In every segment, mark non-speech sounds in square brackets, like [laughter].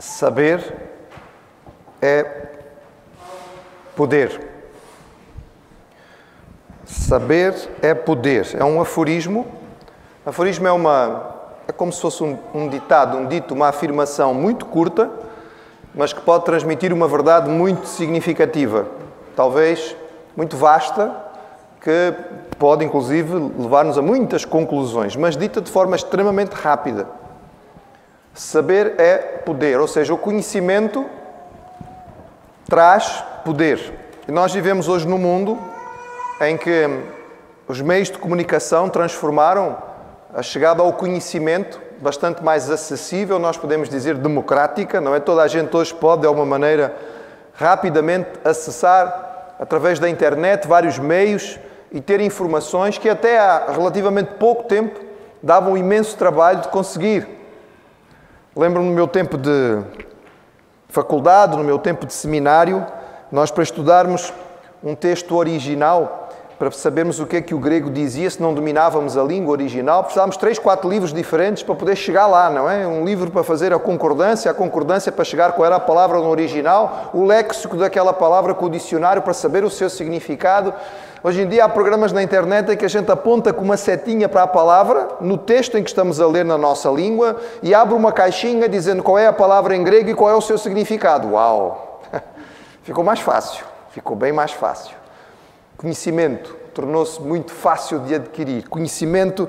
Saber é poder. Saber é poder. É um aforismo. Aforismo é uma é como se fosse um, um ditado, um dito, uma afirmação muito curta, mas que pode transmitir uma verdade muito significativa, talvez muito vasta, que pode inclusive levar-nos a muitas conclusões, mas dita de forma extremamente rápida. Saber é poder, ou seja, o conhecimento traz poder. E nós vivemos hoje num mundo em que os meios de comunicação transformaram a chegada ao conhecimento bastante mais acessível, nós podemos dizer democrática, não é? Toda a gente hoje pode, de alguma maneira, rapidamente acessar através da internet vários meios e ter informações que até há relativamente pouco tempo davam um imenso trabalho de conseguir. Lembro-me no meu tempo de faculdade, no meu tempo de seminário, nós para estudarmos um texto original, para sabermos o que é que o grego dizia, se não dominávamos a língua original, precisávamos três, quatro livros diferentes para poder chegar lá, não é? Um livro para fazer a concordância, a concordância para chegar qual era a palavra no original, o léxico daquela palavra com o dicionário para saber o seu significado. Hoje em dia há programas na internet em que a gente aponta com uma setinha para a palavra, no texto em que estamos a ler na nossa língua, e abre uma caixinha dizendo qual é a palavra em grego e qual é o seu significado. Uau! [laughs] Ficou mais fácil, ficou bem mais fácil. Conhecimento tornou-se muito fácil de adquirir. Conhecimento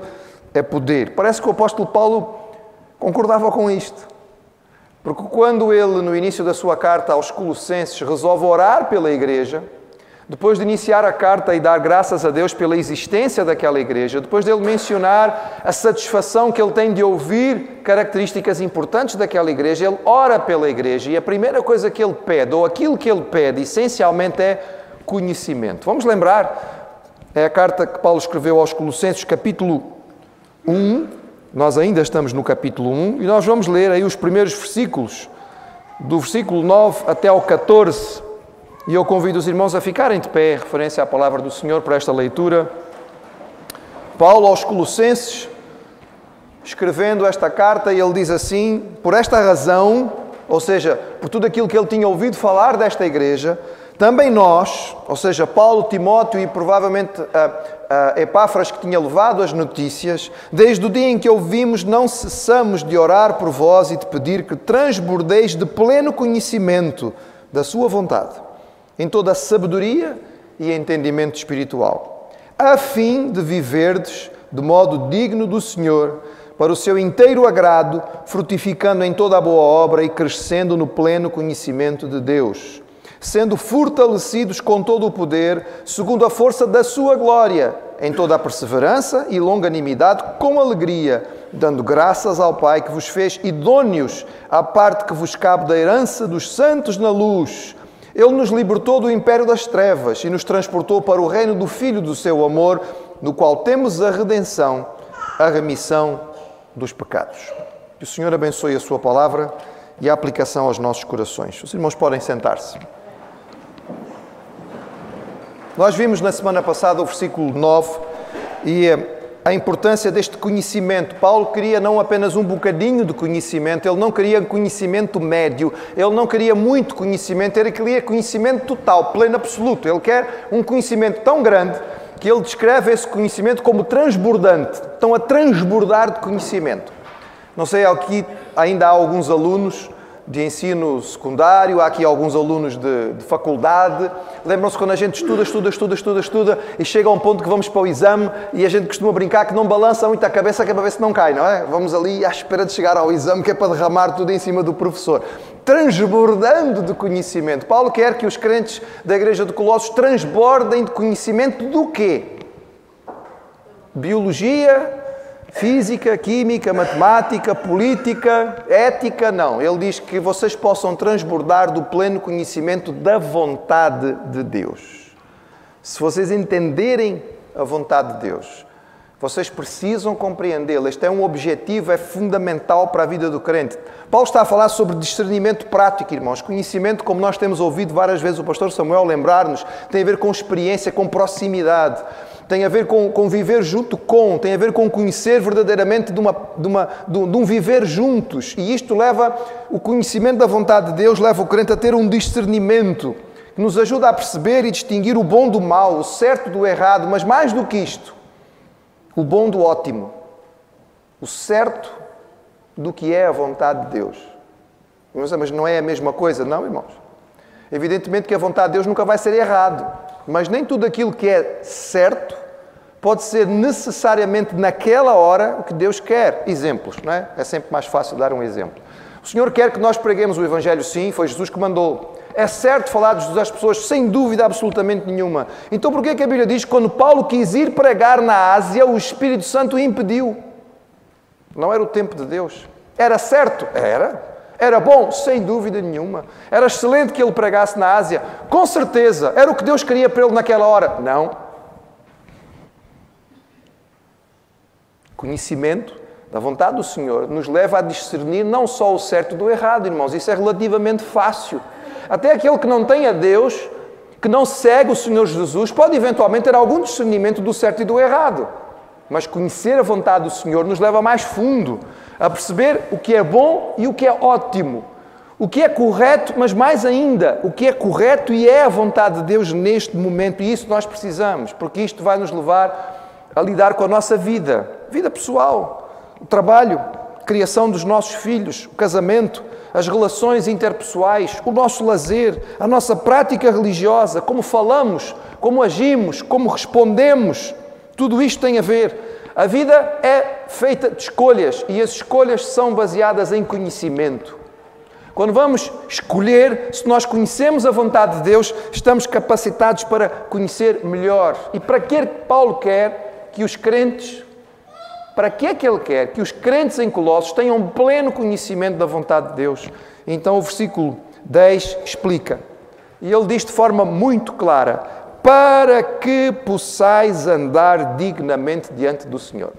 é poder. Parece que o apóstolo Paulo concordava com isto. Porque quando ele, no início da sua carta aos Colossenses, resolve orar pela igreja, depois de iniciar a carta e dar graças a Deus pela existência daquela igreja, depois dele mencionar a satisfação que ele tem de ouvir características importantes daquela igreja, ele ora pela igreja e a primeira coisa que ele pede, ou aquilo que ele pede, essencialmente é conhecimento. Vamos lembrar, é a carta que Paulo escreveu aos Colossenses, capítulo 1, nós ainda estamos no capítulo 1, e nós vamos ler aí os primeiros versículos, do versículo 9 até ao 14 e eu convido os irmãos a ficarem de pé, referência à palavra do Senhor para esta leitura. Paulo aos Colossenses, escrevendo esta carta, ele diz assim: Por esta razão, ou seja, por tudo aquilo que ele tinha ouvido falar desta igreja, também nós, ou seja, Paulo, Timóteo e provavelmente a, a Epáfras que tinha levado as notícias, desde o dia em que ouvimos, não cessamos de orar por vós e de pedir que transbordeis de pleno conhecimento da Sua vontade em toda a sabedoria e entendimento espiritual, a fim de viverdes de modo digno do Senhor, para o seu inteiro agrado, frutificando em toda a boa obra e crescendo no pleno conhecimento de Deus, sendo fortalecidos com todo o poder, segundo a força da sua glória, em toda a perseverança e longanimidade, com alegria, dando graças ao Pai que vos fez idôneos à parte que vos cabe da herança dos santos na luz ele nos libertou do império das trevas e nos transportou para o reino do Filho do seu amor, no qual temos a redenção, a remissão dos pecados. Que o Senhor abençoe a Sua palavra e a aplicação aos nossos corações. Os irmãos podem sentar-se. Nós vimos na semana passada o versículo 9 e eh, a importância deste conhecimento. Paulo queria não apenas um bocadinho de conhecimento, ele não queria conhecimento médio, ele não queria muito conhecimento, ele queria conhecimento total, pleno absoluto. Ele quer um conhecimento tão grande que ele descreve esse conhecimento como transbordante. Estão a transbordar de conhecimento. Não sei, aqui ainda há alguns alunos de ensino secundário, há aqui alguns alunos de, de faculdade. Lembram-se quando a gente estuda, estuda, estuda, estuda, estuda e chega a um ponto que vamos para o exame e a gente costuma brincar que não balança muito a cabeça que é ver se não cai, não é? Vamos ali à espera de chegar ao exame que é para derramar tudo em cima do professor. Transbordando de conhecimento. Paulo quer que os crentes da igreja de Colossos transbordem de conhecimento do quê? Biologia, Física, química, matemática, política, ética, não. Ele diz que vocês possam transbordar do pleno conhecimento da vontade de Deus. Se vocês entenderem a vontade de Deus, vocês precisam compreendê-la. Este é um objetivo, é fundamental para a vida do crente. Paulo está a falar sobre discernimento prático, irmãos. Conhecimento, como nós temos ouvido várias vezes o pastor Samuel lembrar-nos, tem a ver com experiência, com proximidade. Tem a ver com, com viver junto com, tem a ver com conhecer verdadeiramente de, uma, de, uma, de, um viver juntos. E isto leva, o conhecimento da vontade de Deus leva o crente a ter um discernimento que nos ajuda a perceber e distinguir o bom do mal, o certo do errado, mas mais do que isto, o bom do ótimo, o certo do que é a vontade de Deus. Mas não é a mesma coisa, não, irmãos? Evidentemente que a vontade de Deus nunca vai ser errado, mas nem tudo aquilo que é certo pode ser necessariamente naquela hora o que Deus quer. Exemplos, não é? É sempre mais fácil dar um exemplo. O Senhor quer que nós preguemos o Evangelho, sim, foi Jesus que mandou. É certo falar de Jesus às pessoas, sem dúvida absolutamente nenhuma. Então, por que a Bíblia diz que quando Paulo quis ir pregar na Ásia, o Espírito Santo o impediu? Não era o tempo de Deus. Era certo? Era. Era bom? Sem dúvida nenhuma. Era excelente que ele pregasse na Ásia? Com certeza. Era o que Deus queria para ele naquela hora? Não. Conhecimento da vontade do Senhor nos leva a discernir não só o certo do errado, irmãos. Isso é relativamente fácil. Até aquele que não tem a Deus, que não segue o Senhor Jesus, pode eventualmente ter algum discernimento do certo e do errado. Mas conhecer a vontade do Senhor nos leva mais fundo, a perceber o que é bom e o que é ótimo. O que é correto, mas mais ainda, o que é correto e é a vontade de Deus neste momento. E isso nós precisamos, porque isto vai nos levar a lidar com a nossa vida, vida pessoal, o trabalho, a criação dos nossos filhos, o casamento, as relações interpessoais, o nosso lazer, a nossa prática religiosa, como falamos, como agimos, como respondemos. Tudo isto tem a ver. A vida é feita de escolhas e as escolhas são baseadas em conhecimento. Quando vamos escolher, se nós conhecemos a vontade de Deus, estamos capacitados para conhecer melhor. E para que Paulo quer que os crentes, para que é que ele quer que os crentes em Colossos tenham pleno conhecimento da vontade de Deus? Então o versículo 10 explica. E ele diz de forma muito clara: para que possais andar dignamente diante do Senhor.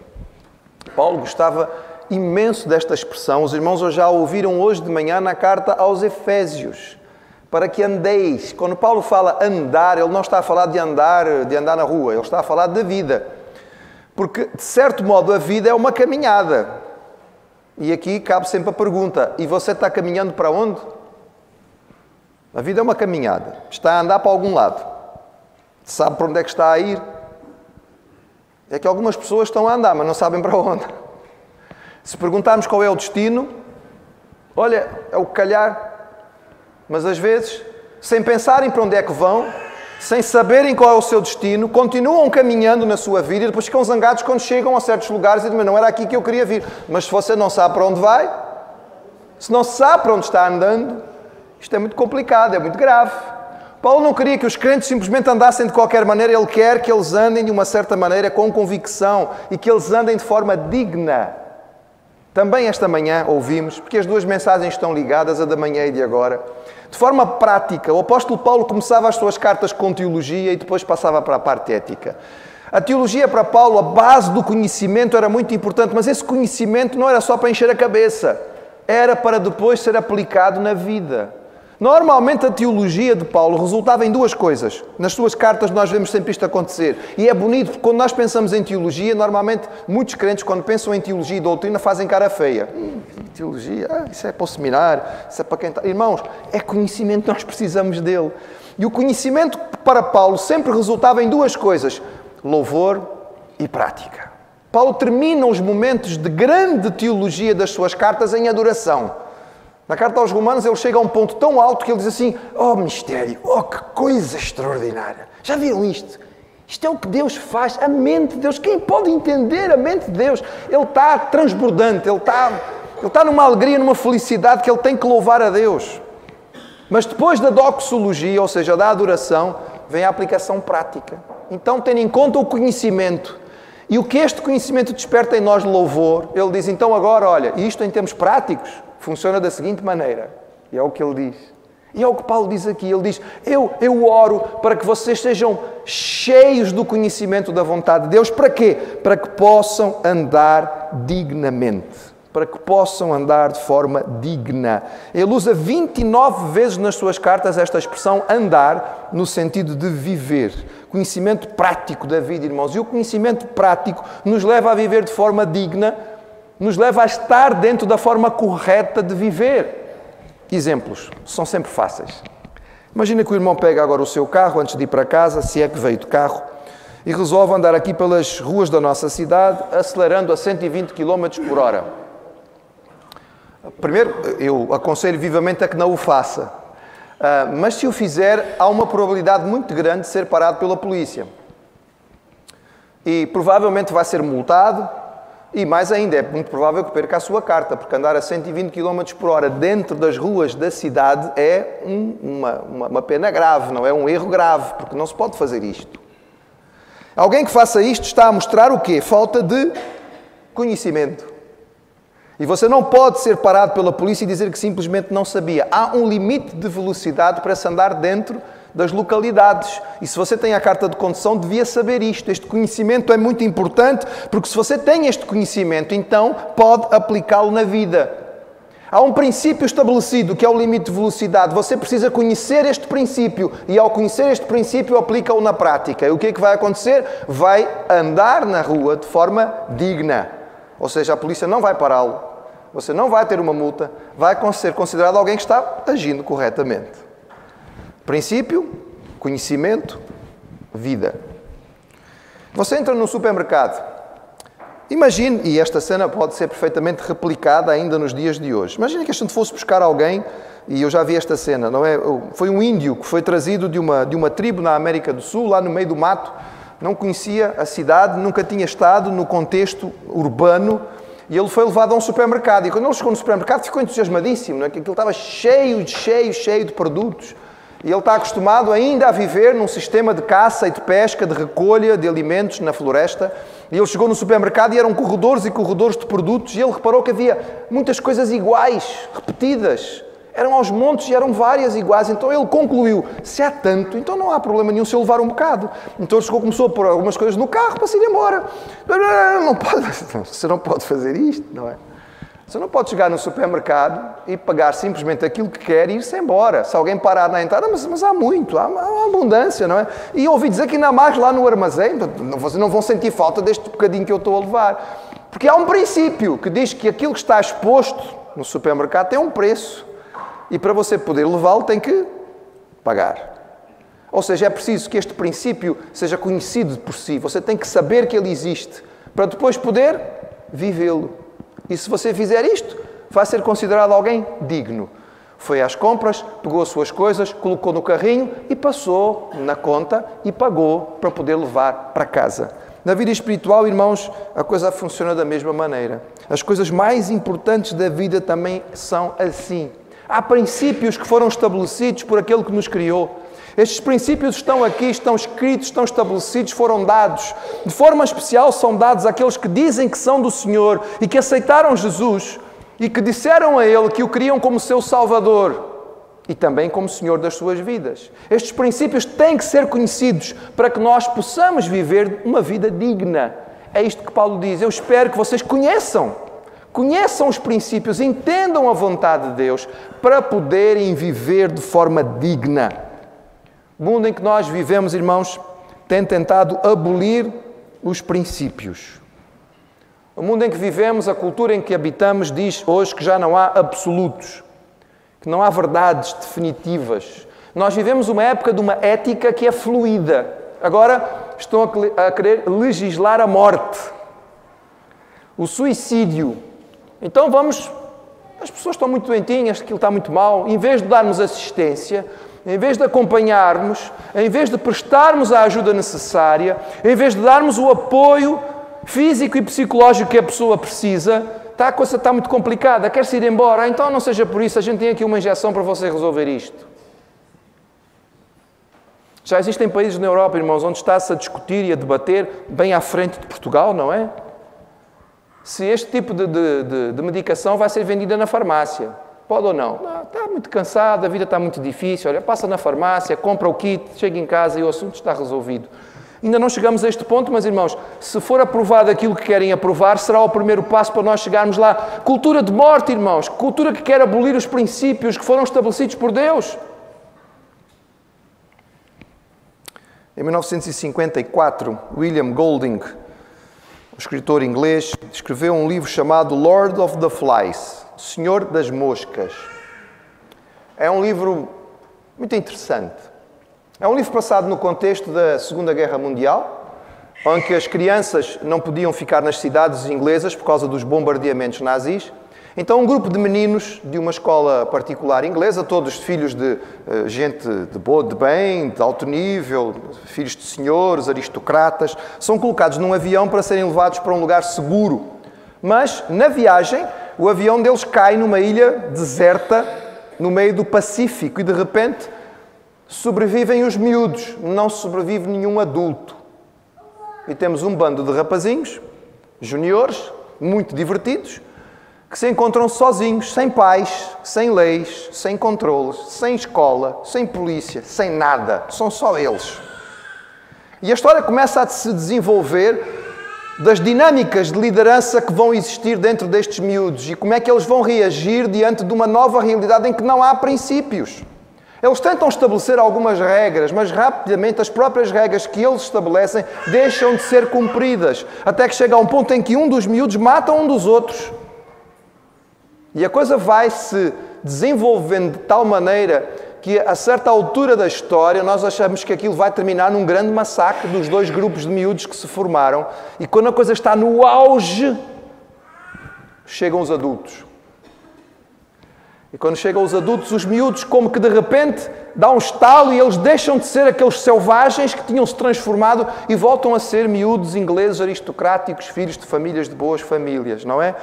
Paulo gostava imenso desta expressão, os irmãos já a ouviram hoje de manhã na carta aos Efésios. Para que andeis. Quando Paulo fala andar, ele não está a falar de andar, de andar na rua, ele está a falar da vida. Porque, de certo modo, a vida é uma caminhada. E aqui cabe sempre a pergunta: e você está caminhando para onde? A vida é uma caminhada. Está a andar para algum lado. Sabe para onde é que está a ir? É que algumas pessoas estão a andar, mas não sabem para onde. Se perguntarmos qual é o destino, olha, é o que calhar. Mas às vezes, sem pensarem para onde é que vão, sem saberem qual é o seu destino, continuam caminhando na sua vida e depois ficam zangados quando chegam a certos lugares e dizem, não era aqui que eu queria vir. Mas se você não sabe para onde vai, se não sabe para onde está andando, isto é muito complicado, é muito grave. Paulo não queria que os crentes simplesmente andassem de qualquer maneira, ele quer que eles andem de uma certa maneira com convicção e que eles andem de forma digna. Também esta manhã ouvimos, porque as duas mensagens estão ligadas, a da manhã e de agora. De forma prática, o apóstolo Paulo começava as suas cartas com teologia e depois passava para a parte ética. A teologia para Paulo, a base do conhecimento era muito importante, mas esse conhecimento não era só para encher a cabeça, era para depois ser aplicado na vida. Normalmente a teologia de Paulo resultava em duas coisas. Nas suas cartas nós vemos sempre isto acontecer. E é bonito porque quando nós pensamos em teologia, normalmente muitos crentes, quando pensam em teologia e doutrina, fazem cara feia. Hum, teologia, ah, isso é para o seminário, isso é para quem está. Irmãos, é conhecimento, nós precisamos dele. E o conhecimento para Paulo sempre resultava em duas coisas: louvor e prática. Paulo termina os momentos de grande teologia das suas cartas em adoração. Na carta aos Romanos, ele chega a um ponto tão alto que ele diz assim: Oh, mistério, oh, que coisa extraordinária! Já viram isto? Isto é o que Deus faz, a mente de Deus. Quem pode entender a mente de Deus? Ele está transbordante, ele está, ele está numa alegria, numa felicidade que ele tem que louvar a Deus. Mas depois da doxologia, ou seja, da adoração, vem a aplicação prática. Então, tendo em conta o conhecimento e o que este conhecimento desperta em nós louvor, ele diz: então agora, olha, isto em termos práticos funciona da seguinte maneira, e é o que ele diz. E é o que Paulo diz aqui. Ele diz: eu, eu oro para que vocês sejam cheios do conhecimento da vontade de Deus. Para quê? Para que possam andar dignamente. para que possam andar de forma digna. Ele usa 29 vezes nas suas cartas esta expressão andar, no sentido de viver. Conhecimento prático da vida, irmãos. E o conhecimento prático nos leva a viver de forma digna, nos leva a estar dentro da forma correta de viver. Exemplos são sempre fáceis. Imagina que o irmão pega agora o seu carro antes de ir para casa, se é que veio de carro, e resolve andar aqui pelas ruas da nossa cidade, acelerando a 120 km por hora. Primeiro, eu aconselho vivamente a que não o faça. Uh, mas se o fizer, há uma probabilidade muito grande de ser parado pela polícia. E provavelmente vai ser multado, e mais ainda, é muito provável que perca a sua carta, porque andar a 120 km por hora dentro das ruas da cidade é um, uma, uma, uma pena grave, não é um erro grave, porque não se pode fazer isto. Alguém que faça isto está a mostrar o quê? Falta de conhecimento. E você não pode ser parado pela polícia e dizer que simplesmente não sabia. Há um limite de velocidade para se andar dentro das localidades. E se você tem a carta de condução, devia saber isto. Este conhecimento é muito importante, porque se você tem este conhecimento, então pode aplicá-lo na vida. Há um princípio estabelecido que é o limite de velocidade. Você precisa conhecer este princípio e, ao conhecer este princípio, aplica-o na prática. E o que é que vai acontecer? Vai andar na rua de forma digna. Ou seja, a polícia não vai pará-lo, você não vai ter uma multa, vai ser considerado alguém que está agindo corretamente. Princípio, conhecimento, vida. Você entra num supermercado. Imagine, e esta cena pode ser perfeitamente replicada ainda nos dias de hoje. Imagine que a gente fosse buscar alguém, e eu já vi esta cena, não é? Foi um índio que foi trazido de uma, de uma tribo na América do Sul, lá no meio do mato, não conhecia a cidade, nunca tinha estado no contexto urbano e ele foi levado a um supermercado. E quando ele chegou no supermercado ficou entusiasmadíssimo, não é? que aquilo estava cheio, cheio, cheio de produtos. E ele está acostumado ainda a viver num sistema de caça e de pesca, de recolha de alimentos na floresta. E ele chegou no supermercado e eram corredores e corredores de produtos. E ele reparou que havia muitas coisas iguais, repetidas. Eram aos montes e eram várias iguais. Então ele concluiu: se há tanto, então não há problema nenhum se eu levar um bocado. Então ele chegou, começou a pôr algumas coisas no carro para se ir embora. Não pode, você não pode fazer isto, não é? Você não pode chegar no supermercado e pagar simplesmente aquilo que quer e ir-se embora. Se alguém parar na entrada, mas, mas há muito, há, há, abundância, não é? E ouvi dizer que ainda há mais lá no armazém, vocês não vão sentir falta deste bocadinho que eu estou a levar. Porque há um princípio que diz que aquilo que está exposto no supermercado tem um preço e para você poder levá-lo tem que pagar. Ou seja, é preciso que este princípio seja conhecido por si. Você tem que saber que ele existe para depois poder vivê-lo. E se você fizer isto, vai ser considerado alguém digno. Foi às compras, pegou as suas coisas, colocou no carrinho e passou na conta e pagou para poder levar para casa. Na vida espiritual, irmãos, a coisa funciona da mesma maneira. As coisas mais importantes da vida também são assim. Há princípios que foram estabelecidos por aquele que nos criou. Estes princípios estão aqui, estão escritos, estão estabelecidos, foram dados. De forma especial, são dados àqueles que dizem que são do Senhor e que aceitaram Jesus e que disseram a Ele que o queriam como seu Salvador e também como Senhor das suas vidas. Estes princípios têm que ser conhecidos para que nós possamos viver uma vida digna. É isto que Paulo diz. Eu espero que vocês conheçam Conheçam os princípios, entendam a vontade de Deus para poderem viver de forma digna. O mundo em que nós vivemos, irmãos, tem tentado abolir os princípios. O mundo em que vivemos, a cultura em que habitamos, diz hoje que já não há absolutos, que não há verdades definitivas. Nós vivemos uma época de uma ética que é fluida. Agora estão a querer legislar a morte, o suicídio, então vamos, as pessoas estão muito doentinhas, aquilo está muito mal, em vez de darmos assistência, em vez de acompanharmos, em vez de prestarmos a ajuda necessária, em vez de darmos o apoio físico e psicológico que a pessoa precisa, está, a coisa está muito complicada, quer-se ir embora, então não seja por isso, a gente tem aqui uma injeção para você resolver isto. Já existem países na Europa, irmãos, onde está-se a discutir e a debater bem à frente de Portugal, não é? se este tipo de, de, de, de, medicação vai ser vendida na farmácia. Pode ou não? não? Está muito cansado, a vida está muito difícil. Olha, passa na farmácia, compra o kit, chega em casa e o assunto está resolvido. Ainda não chegamos a este ponto, mas irmãos, se for aprovado aquilo que querem aprovar, será o primeiro passo para nós chegarmos lá. Cultura de morte, irmãos, cultura que quer abolir os princípios que foram estabelecidos por Deus. Em 1954, William Golding, um escritor inglês, escreveu um livro chamado Lord of the Flies, Senhor das Moscas. É um livro muito interessante. É um livro passado no contexto da Segunda Guerra Mundial, onde as crianças não podiam ficar nas cidades inglesas por causa dos bombardeamentos nazis. Então, um grupo de meninos de uma escola particular inglesa, todos filhos de uh, gente de boa, de bem, de alto nível, filhos de senhores, aristocratas, são colocados num avião para serem levados para um lugar seguro. Mas, na viagem, o avião deles cai numa ilha deserta no meio do Pacífico e, de repente, sobrevivem os miúdos, não sobrevive nenhum adulto. E temos um bando de rapazinhos, juniores, muito divertidos, que se encontram sozinhos, sem pais, sem leis, sem controles, sem escola, sem polícia, sem nada. São só eles. E a história começa a se desenvolver das dinâmicas de liderança que vão existir dentro destes miúdos e como é que eles vão reagir diante de uma nova realidade em que não há princípios. Eles tentam estabelecer algumas regras, mas rapidamente as próprias regras que eles estabelecem deixam de ser cumpridas, até que chega a um ponto em que um dos miúdos mata um dos outros. E a coisa vai se desenvolvendo de tal maneira que, a certa altura da história, nós achamos que aquilo vai terminar num grande massacre dos dois grupos de miúdos que se formaram. E quando a coisa está no auge, chegam os adultos. E quando chegam os adultos, os miúdos, como que de repente dá um estalo e eles deixam de ser aqueles selvagens que tinham se transformado e voltam a ser miúdos ingleses aristocráticos, filhos de famílias de boas famílias, não é?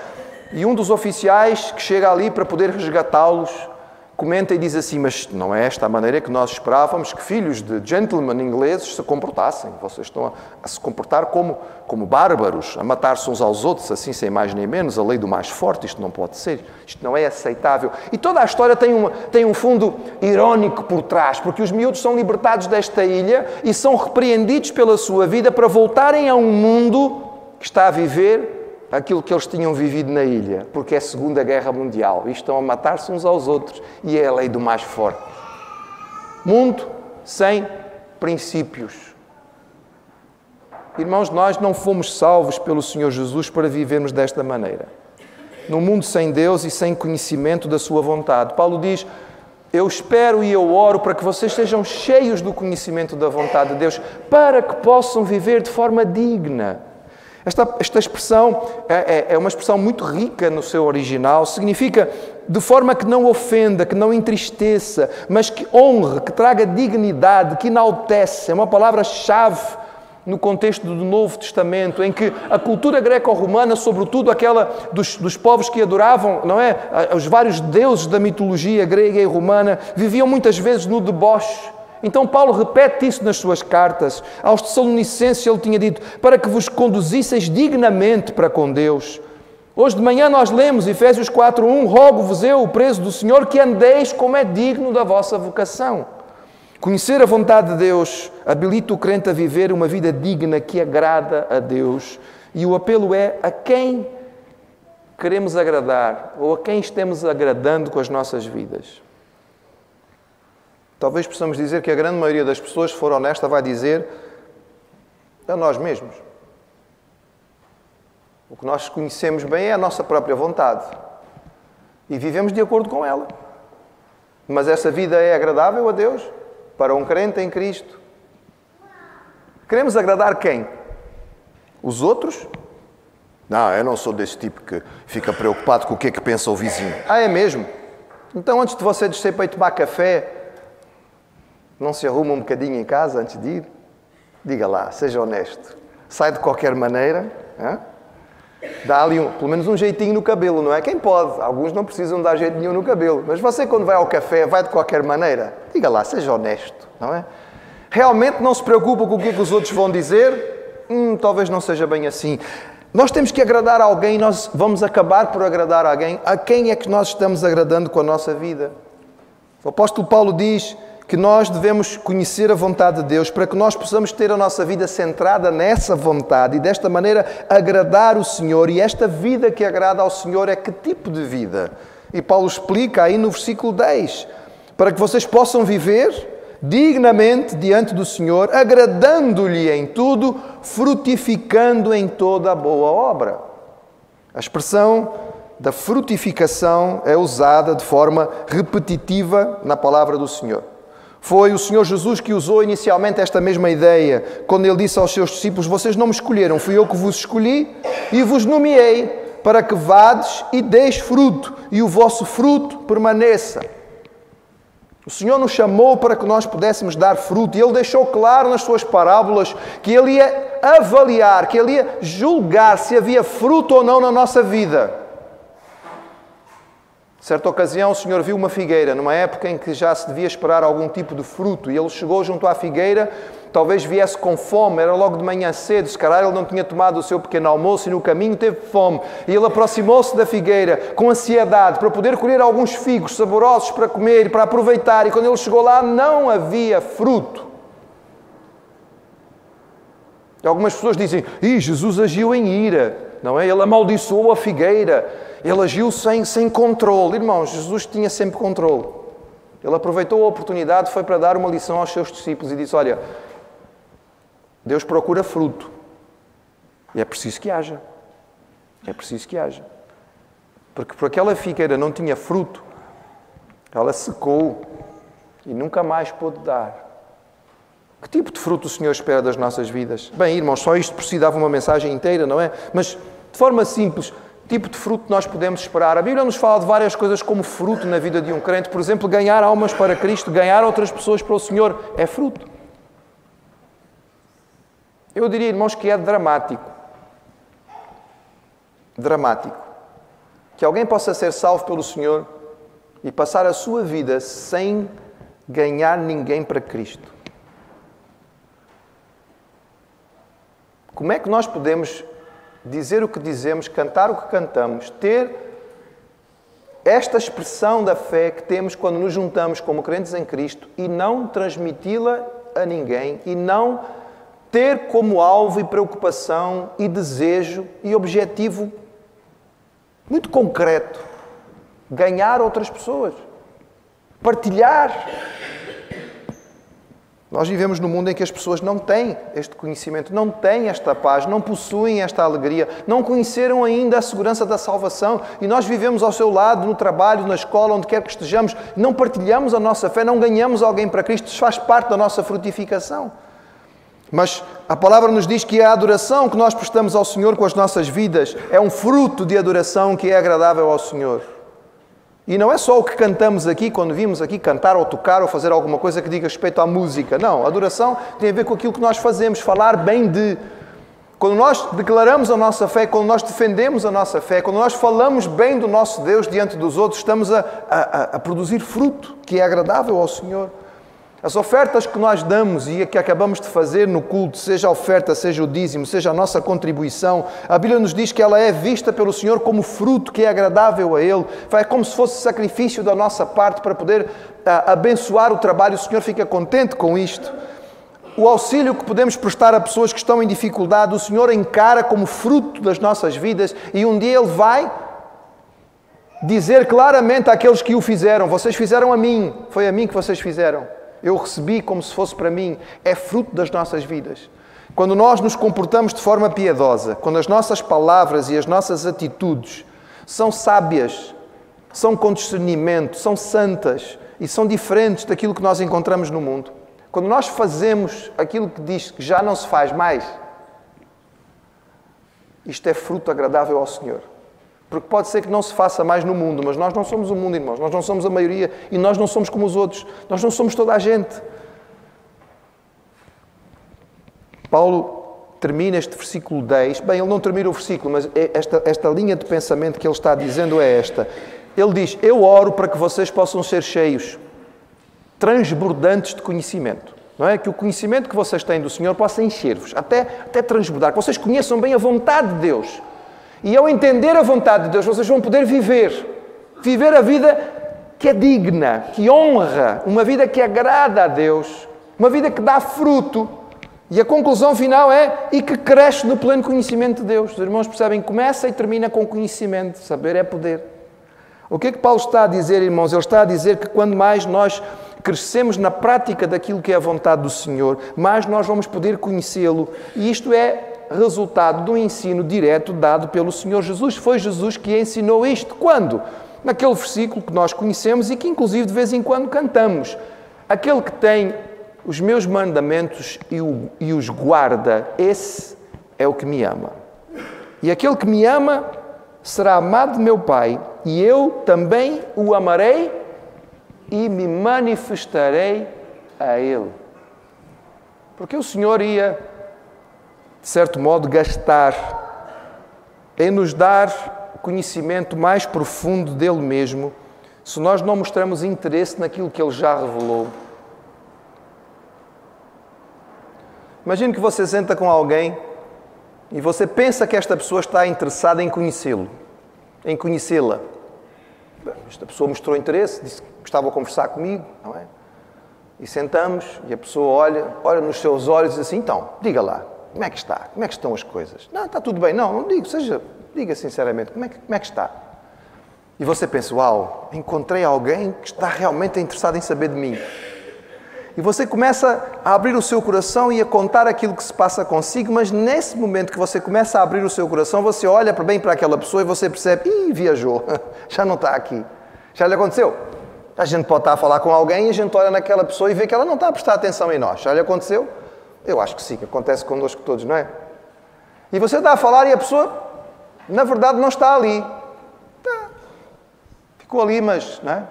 E um dos oficiais que chega ali para poder resgatá-los comenta e diz assim: Mas não é esta a maneira que nós esperávamos que filhos de gentlemen ingleses se comportassem. Vocês estão a, a se comportar como, como bárbaros, a matar-se uns aos outros, assim sem mais nem menos, a lei do mais forte. Isto não pode ser, isto não é aceitável. E toda a história tem, uma, tem um fundo irónico por trás, porque os miúdos são libertados desta ilha e são repreendidos pela sua vida para voltarem a um mundo que está a viver aquilo que eles tinham vivido na ilha, porque é a Segunda Guerra Mundial e estão a matar-se uns aos outros e é a lei do mais forte. Mundo sem princípios. Irmãos, nós não fomos salvos pelo Senhor Jesus para vivermos desta maneira. No mundo sem Deus e sem conhecimento da Sua vontade. Paulo diz: Eu espero e eu oro para que vocês sejam cheios do conhecimento da vontade de Deus, para que possam viver de forma digna esta, esta expressão é, é, é uma expressão muito rica no seu original, significa de forma que não ofenda, que não entristeça, mas que honre, que traga dignidade, que enaltece. É uma palavra-chave no contexto do Novo Testamento, em que a cultura greco-romana, sobretudo aquela dos, dos, povos que adoravam, não é, os vários deuses da mitologia grega e romana, viviam muitas vezes no deboche então Paulo repete isso nas suas cartas. Aos Tessalonicenses ele tinha dito: para que vos conduzisseis dignamente para com Deus. Hoje de manhã nós lemos Efésios 4:1, rogo-vos eu, o preso do Senhor, que andeis como é digno da vossa vocação. Conhecer a vontade de Deus habilita o crente a viver uma vida digna que agrada a Deus. E o apelo é a quem queremos agradar ou a quem estamos agradando com as nossas vidas. Talvez possamos dizer que a grande maioria das pessoas, se for honesta, vai dizer a nós mesmos. O que nós conhecemos bem é a nossa própria vontade. E vivemos de acordo com ela. Mas essa vida é agradável a Deus? Para um crente em Cristo? Queremos agradar quem? Os outros? Não, eu não sou desse tipo que fica preocupado com o que é que pensa o vizinho. Ah, é mesmo? Então, antes de você descer para ir tomar café, não se arruma um bocadinho em casa antes de ir? Diga lá, seja honesto. Sai de qualquer maneira, dá ali um, pelo menos um jeitinho no cabelo, não é? Quem pode? Alguns não precisam dar jeito nenhum no cabelo. Mas você, quando vai ao café, vai de qualquer maneira? Diga lá, seja honesto, não é? Realmente não se preocupa com o que, é que os outros vão dizer? Hum, talvez não seja bem assim. Nós temos que agradar alguém, nós vamos acabar por agradar alguém. A quem é que nós estamos agradando com a nossa vida? O apóstolo Paulo diz que nós devemos conhecer a vontade de Deus para que nós possamos ter a nossa vida centrada nessa vontade e desta maneira agradar o Senhor. E esta vida que agrada ao Senhor é que tipo de vida? E Paulo explica aí no versículo 10: para que vocês possam viver dignamente diante do Senhor, agradando-lhe em tudo, frutificando em toda a boa obra. A expressão da frutificação é usada de forma repetitiva na palavra do Senhor. Foi o Senhor Jesus que usou inicialmente esta mesma ideia, quando ele disse aos seus discípulos: Vocês não me escolheram, fui eu que vos escolhi e vos nomeei para que vades e deis fruto, e o vosso fruto permaneça. O Senhor nos chamou para que nós pudéssemos dar fruto, e Ele deixou claro nas suas parábolas que Ele ia avaliar, que Ele ia julgar se havia fruto ou não na nossa vida. Certa ocasião, o Senhor viu uma figueira, numa época em que já se devia esperar algum tipo de fruto, e ele chegou junto à figueira, talvez viesse com fome, era logo de manhã cedo, se calhar ele não tinha tomado o seu pequeno almoço e no caminho teve fome. E ele aproximou-se da figueira com ansiedade para poder colher alguns figos saborosos para comer e para aproveitar, e quando ele chegou lá, não havia fruto. E algumas pessoas dizem: Ih, Jesus agiu em ira, não é? Ele amaldiçoou a figueira. Ele agiu sem, sem controle. Irmãos, Jesus tinha sempre controle. Ele aproveitou a oportunidade, foi para dar uma lição aos seus discípulos e disse: Olha, Deus procura fruto. E é preciso que haja. É preciso que haja. Porque por aquela figueira não tinha fruto, ela secou e nunca mais pôde dar. Que tipo de fruto o Senhor espera das nossas vidas? Bem, irmãos, só isto por si dava uma mensagem inteira, não é? Mas, de forma simples, tipo de fruto nós podemos esperar. A Bíblia nos fala de várias coisas como fruto na vida de um crente. Por exemplo, ganhar almas para Cristo, ganhar outras pessoas para o Senhor é fruto. Eu diria, irmãos, que é dramático. Dramático. Que alguém possa ser salvo pelo Senhor e passar a sua vida sem ganhar ninguém para Cristo. Como é que nós podemos dizer o que dizemos, cantar o que cantamos, ter esta expressão da fé que temos quando nos juntamos como crentes em Cristo e não transmiti-la a ninguém e não ter como alvo e preocupação e desejo e objetivo muito concreto ganhar outras pessoas, partilhar nós vivemos num mundo em que as pessoas não têm este conhecimento, não têm esta paz, não possuem esta alegria, não conheceram ainda a segurança da salvação e nós vivemos ao seu lado, no trabalho, na escola, onde quer que estejamos, não partilhamos a nossa fé, não ganhamos alguém para Cristo, isso faz parte da nossa frutificação. Mas a palavra nos diz que a adoração que nós prestamos ao Senhor com as nossas vidas é um fruto de adoração que é agradável ao Senhor. E não é só o que cantamos aqui, quando vimos aqui cantar ou tocar ou fazer alguma coisa que diga respeito à música. Não, a adoração tem a ver com aquilo que nós fazemos, falar bem de. Quando nós declaramos a nossa fé, quando nós defendemos a nossa fé, quando nós falamos bem do nosso Deus diante dos outros, estamos a, a, a produzir fruto que é agradável ao Senhor. As ofertas que nós damos e que acabamos de fazer no culto, seja a oferta, seja o dízimo, seja a nossa contribuição, a Bíblia nos diz que ela é vista pelo Senhor como fruto que é agradável a Ele. É como se fosse sacrifício da nossa parte para poder a, abençoar o trabalho. O Senhor fica contente com isto. O auxílio que podemos prestar a pessoas que estão em dificuldade, o Senhor encara como fruto das nossas vidas e um dia Ele vai dizer claramente àqueles que o fizeram: Vocês fizeram a mim, foi a mim que vocês fizeram eu recebi como se fosse para mim, é fruto das nossas vidas. Quando nós nos comportamos de forma piedosa, quando as nossas palavras e as nossas atitudes são sábias, são com discernimento, são santas e são diferentes daquilo que nós encontramos no mundo, quando nós fazemos aquilo que diz que já não se faz mais, isto é fruto agradável ao Senhor. Porque pode ser que não se faça mais no mundo, mas nós não somos o mundo, irmãos. Nós não somos a maioria e nós não somos como os outros. Nós não somos toda a gente. Paulo termina este versículo 10. Bem, ele não termina o versículo, mas é esta, esta linha de pensamento que ele está dizendo é esta. Ele diz: Eu oro para que vocês possam ser cheios, transbordantes de conhecimento. Não é? Que o conhecimento que vocês têm do Senhor possa encher-vos, até, até transbordar, que vocês conheçam bem a vontade de Deus e ao entender a vontade de Deus, vocês vão poder viver. Viver a vida que é digna, que honra, uma vida que agrada a Deus, uma vida que dá fruto. E a conclusão final é e que cresce no pleno conhecimento de Deus. Os irmãos percebem, começa e termina com conhecimento. Saber é poder. O que é que Paulo está a dizer, irmãos? Ele está a dizer que quando mais nós crescemos na prática daquilo que é a vontade do Senhor, mais nós vamos poder conhecê-lo. E isto é resultado do ensino direto dado pelo Senhor Jesus. Foi Jesus que ensinou isto. Quando? naquele versículo que nós conhecemos e que, inclusive, de vez em quando cantamos. Aquele que tem os meus mandamentos e, o, e os guarda, esse é o que me ama. E aquele que me ama será amado de meu Pai, e eu também o amarei e me manifestarei a Ele. Porque o Senhor ia, de certo modo, gastar em nos dar conhecimento mais profundo dele mesmo se nós não mostramos interesse naquilo que ele já revelou. Imagine que você senta com alguém e você pensa que esta pessoa está interessada em conhecê-lo, em conhecê-la. Esta pessoa mostrou interesse, disse que gostava de conversar comigo, não é? E sentamos e a pessoa olha, olha nos seus olhos e diz assim: então, diga lá, como é que está? Como é que estão as coisas? Não, está tudo bem. Não, não digo, seja Diga sinceramente, como é, que, como é que está? E você pensa, uau, encontrei alguém que está realmente interessado em saber de mim. E você começa a abrir o seu coração e a contar aquilo que se passa consigo, mas nesse momento que você começa a abrir o seu coração, você olha bem para aquela pessoa e você percebe, ih, viajou, [laughs] já não está aqui. Já lhe aconteceu? A gente pode estar a falar com alguém e a gente olha naquela pessoa e vê que ela não está a prestar atenção em nós. Já lhe aconteceu? Eu acho que sim, acontece connosco todos, não é? E você está a falar e a pessoa na verdade não está ali. Tá. Ficou ali, mas não, é?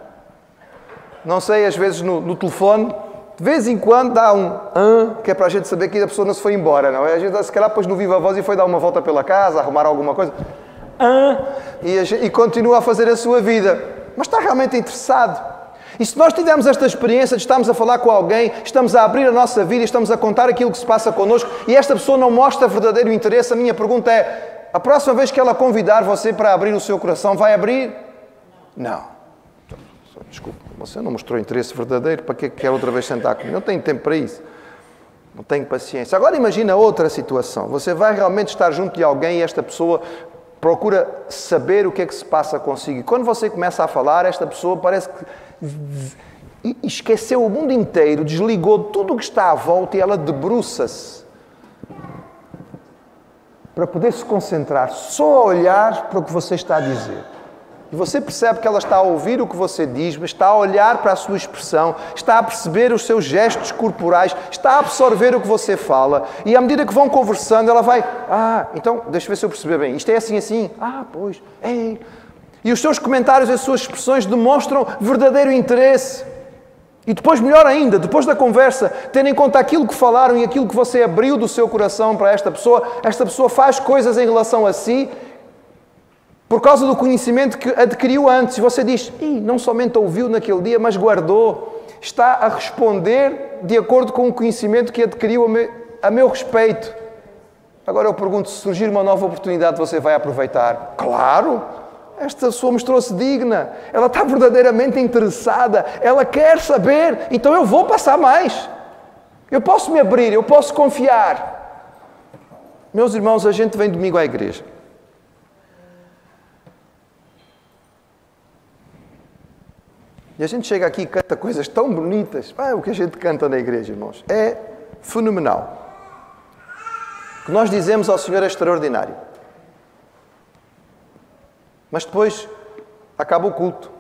não sei, às vezes no, no, telefone, de vez em quando dá um ah, que é para a gente saber que a pessoa não se foi embora, não é? A gente se calhar pôs no viva voz e foi dar uma volta pela casa, arrumar alguma coisa. Ah, e, gente, e continua a fazer a sua vida. Mas está realmente interessado. E se nós tivermos esta experiência de estarmos a falar com alguém, estamos a abrir a nossa vida, estamos a contar aquilo que se passa connosco e esta pessoa não mostra verdadeiro interesse, a minha pergunta é: a próxima vez que ela convidar você para abrir o seu coração, vai abrir? Não. Desculpe, você não mostrou interesse verdadeiro, para que quer outra vez sentar comigo? Não tenho tempo para isso. Não tenho paciência. Agora imagina outra situação. Você vai realmente estar junto de alguém e esta pessoa procura saber o que é que se passa consigo. E quando você começa a falar, esta pessoa parece que esqueceu o mundo inteiro, desligou tudo o que está à volta e ela debruça-se para poder se concentrar só a olhar para o que você está a dizer. E você percebe que ela está a ouvir o que você diz, mas está a olhar para a sua expressão, está a perceber os seus gestos corporais, está a absorver o que você fala. E à medida que vão conversando, ela vai: Ah, então, deixa eu ver se eu perceber bem. Isto é assim, assim. Ah, pois. É. E os seus comentários, as suas expressões demonstram verdadeiro interesse. E depois, melhor ainda, depois da conversa, tendo em conta aquilo que falaram e aquilo que você abriu do seu coração para esta pessoa, esta pessoa faz coisas em relação a si por causa do conhecimento que adquiriu antes. E você diz, Ih, não somente ouviu naquele dia, mas guardou. Está a responder de acordo com o conhecimento que adquiriu a meu, a meu respeito. Agora eu pergunto: se surgir uma nova oportunidade, você vai aproveitar? Claro! Esta pessoa mostrou-se digna, ela está verdadeiramente interessada, ela quer saber, então eu vou passar mais. Eu posso me abrir, eu posso confiar. Meus irmãos, a gente vem domingo à igreja. E a gente chega aqui e canta coisas tão bonitas. Ah, o que a gente canta na igreja, irmãos, é fenomenal. O que nós dizemos ao Senhor é extraordinário. Mas depois acaba o culto.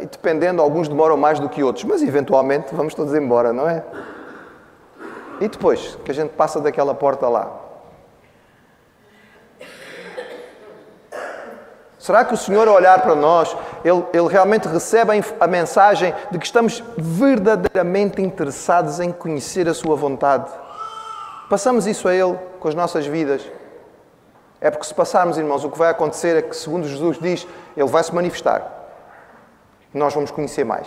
E dependendo, alguns demoram mais do que outros, mas eventualmente vamos todos embora, não é? E depois que a gente passa daquela porta lá? Será que o Senhor, ao olhar para nós, Ele, ele realmente recebe a, a mensagem de que estamos verdadeiramente interessados em conhecer a Sua vontade? Passamos isso a Ele com as nossas vidas? É porque se passarmos, irmãos, o que vai acontecer é que, segundo Jesus diz, Ele vai se manifestar. Nós vamos conhecer mais.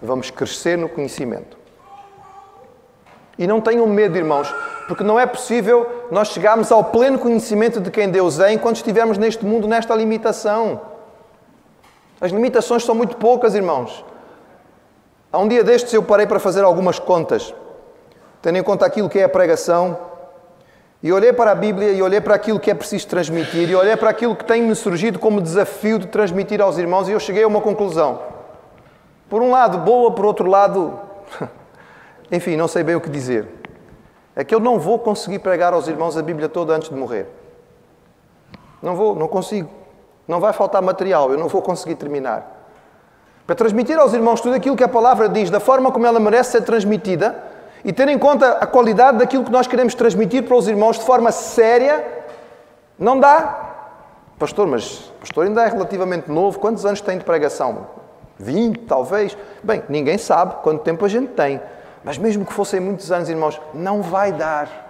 Vamos crescer no conhecimento. E não tenham medo, irmãos, porque não é possível nós chegarmos ao pleno conhecimento de quem Deus é enquanto estivermos neste mundo, nesta limitação. As limitações são muito poucas, irmãos. Há um dia destes eu parei para fazer algumas contas, tendo em conta aquilo que é a pregação, e olhei para a Bíblia e olhei para aquilo que é preciso transmitir, e olhei para aquilo que tem-me surgido como desafio de transmitir aos irmãos, e eu cheguei a uma conclusão. Por um lado, boa, por outro lado, [laughs] enfim, não sei bem o que dizer. É que eu não vou conseguir pregar aos irmãos a Bíblia toda antes de morrer. Não vou, não consigo. Não vai faltar material, eu não vou conseguir terminar. Para transmitir aos irmãos tudo aquilo que a palavra diz, da forma como ela merece ser transmitida, e ter em conta a qualidade daquilo que nós queremos transmitir para os irmãos de forma séria, não dá. Pastor, mas pastor ainda é relativamente novo, quantos anos tem de pregação? 20, talvez. Bem, ninguém sabe quanto tempo a gente tem. Mas mesmo que fossem muitos anos, irmãos, não vai dar.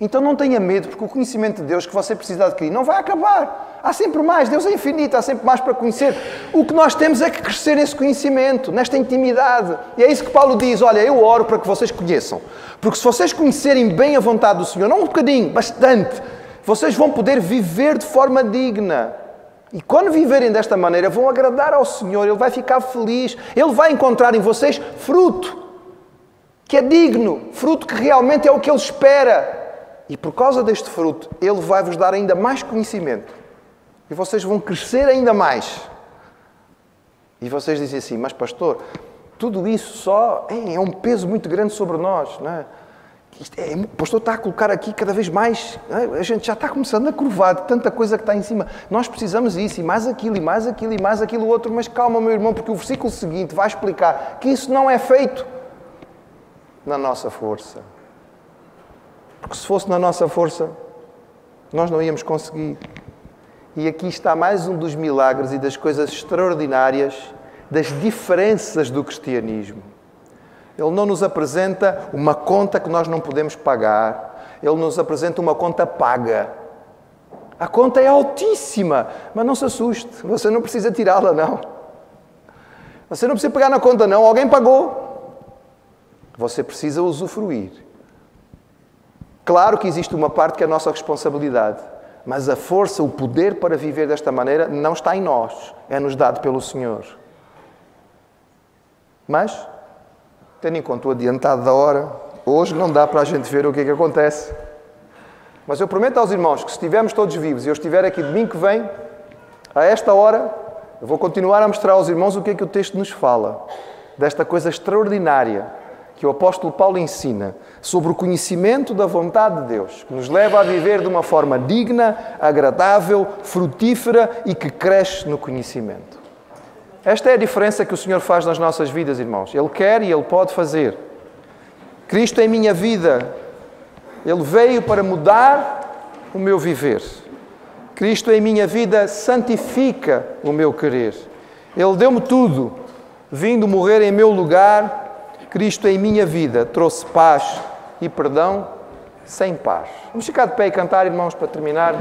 Então não tenha medo, porque o conhecimento de Deus que você precisa adquirir não vai acabar. Há sempre mais, Deus é infinito, há sempre mais para conhecer. O que nós temos é que crescer nesse conhecimento, nesta intimidade. E é isso que Paulo diz: olha, eu oro para que vocês conheçam. Porque se vocês conhecerem bem a vontade do Senhor, não um bocadinho, bastante, vocês vão poder viver de forma digna. E quando viverem desta maneira, vão agradar ao Senhor, Ele vai ficar feliz, Ele vai encontrar em vocês fruto que é digno, fruto que realmente é o que Ele espera. E por causa deste fruto, Ele vai vos dar ainda mais conhecimento. E vocês vão crescer ainda mais. E vocês dizem assim, mas pastor, tudo isso só é um peso muito grande sobre nós. Não é? É, o pastor está a colocar aqui cada vez mais. É? A gente já está começando a curvar de tanta coisa que está em cima. Nós precisamos disso, e mais aquilo, e mais aquilo, e mais aquilo outro. Mas calma, meu irmão, porque o versículo seguinte vai explicar que isso não é feito na nossa força. Porque se fosse na nossa força, nós não íamos conseguir. E aqui está mais um dos milagres e das coisas extraordinárias das diferenças do cristianismo. Ele não nos apresenta uma conta que nós não podemos pagar, ele nos apresenta uma conta paga. A conta é altíssima, mas não se assuste, você não precisa tirá-la, não. Você não precisa pegar na conta, não, alguém pagou. Você precisa usufruir. Claro que existe uma parte que é a nossa responsabilidade, mas a força, o poder para viver desta maneira não está em nós, é-nos dado pelo Senhor. Mas, tendo em conta o adiantado da hora, hoje não dá para a gente ver o que é que acontece. Mas eu prometo aos irmãos que se estivermos todos vivos e eu estiver aqui domingo que vem, a esta hora, eu vou continuar a mostrar aos irmãos o que é que o texto nos fala, desta coisa extraordinária que o apóstolo Paulo ensina sobre o conhecimento da vontade de Deus, que nos leva a viver de uma forma digna, agradável, frutífera e que cresce no conhecimento. Esta é a diferença que o Senhor faz nas nossas vidas, irmãos. Ele quer e Ele pode fazer. Cristo em minha vida, Ele veio para mudar o meu viver. Cristo em minha vida santifica o meu querer. Ele deu-me tudo, vindo morrer em meu lugar Cristo em minha vida trouxe paz e perdão sem paz. Vamos ficar de pé e cantar, irmãos, para terminar.